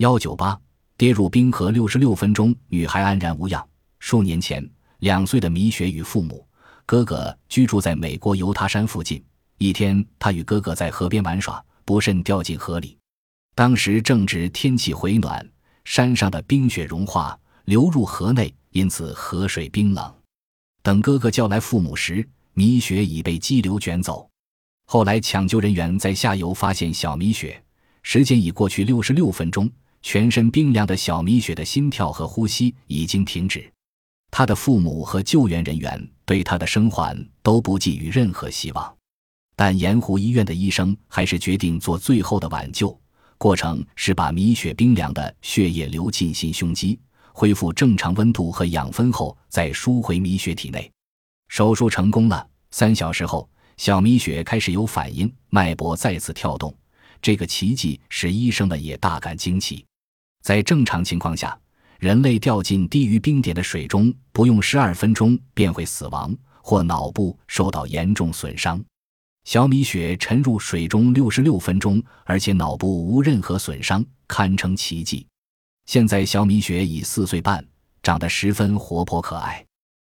幺九八跌入冰河六十六分钟，女孩安然无恙。数年前，两岁的米雪与父母、哥哥居住在美国犹他山附近。一天，他与哥哥在河边玩耍，不慎掉进河里。当时正值天气回暖，山上的冰雪融化，流入河内，因此河水冰冷。等哥哥叫来父母时，米雪已被激流卷走。后来，抢救人员在下游发现小米雪，时间已过去六十六分钟，全身冰凉的小米雪的心跳和呼吸已经停止。他的父母和救援人员对他的生还都不寄予任何希望，但盐湖医院的医生还是决定做最后的挽救。过程是把米雪冰凉的血液流进心胸肌，恢复正常温度和养分后，再输回米雪体内。手术成功了。三小时后，小米雪开始有反应，脉搏再次跳动。这个奇迹使医生们也大感惊奇。在正常情况下，人类掉进低于冰点的水中，不用十二分钟便会死亡或脑部受到严重损伤。小米雪沉入水中六十六分钟，而且脑部无任何损伤，堪称奇迹。现在小米雪已四岁半，长得十分活泼可爱。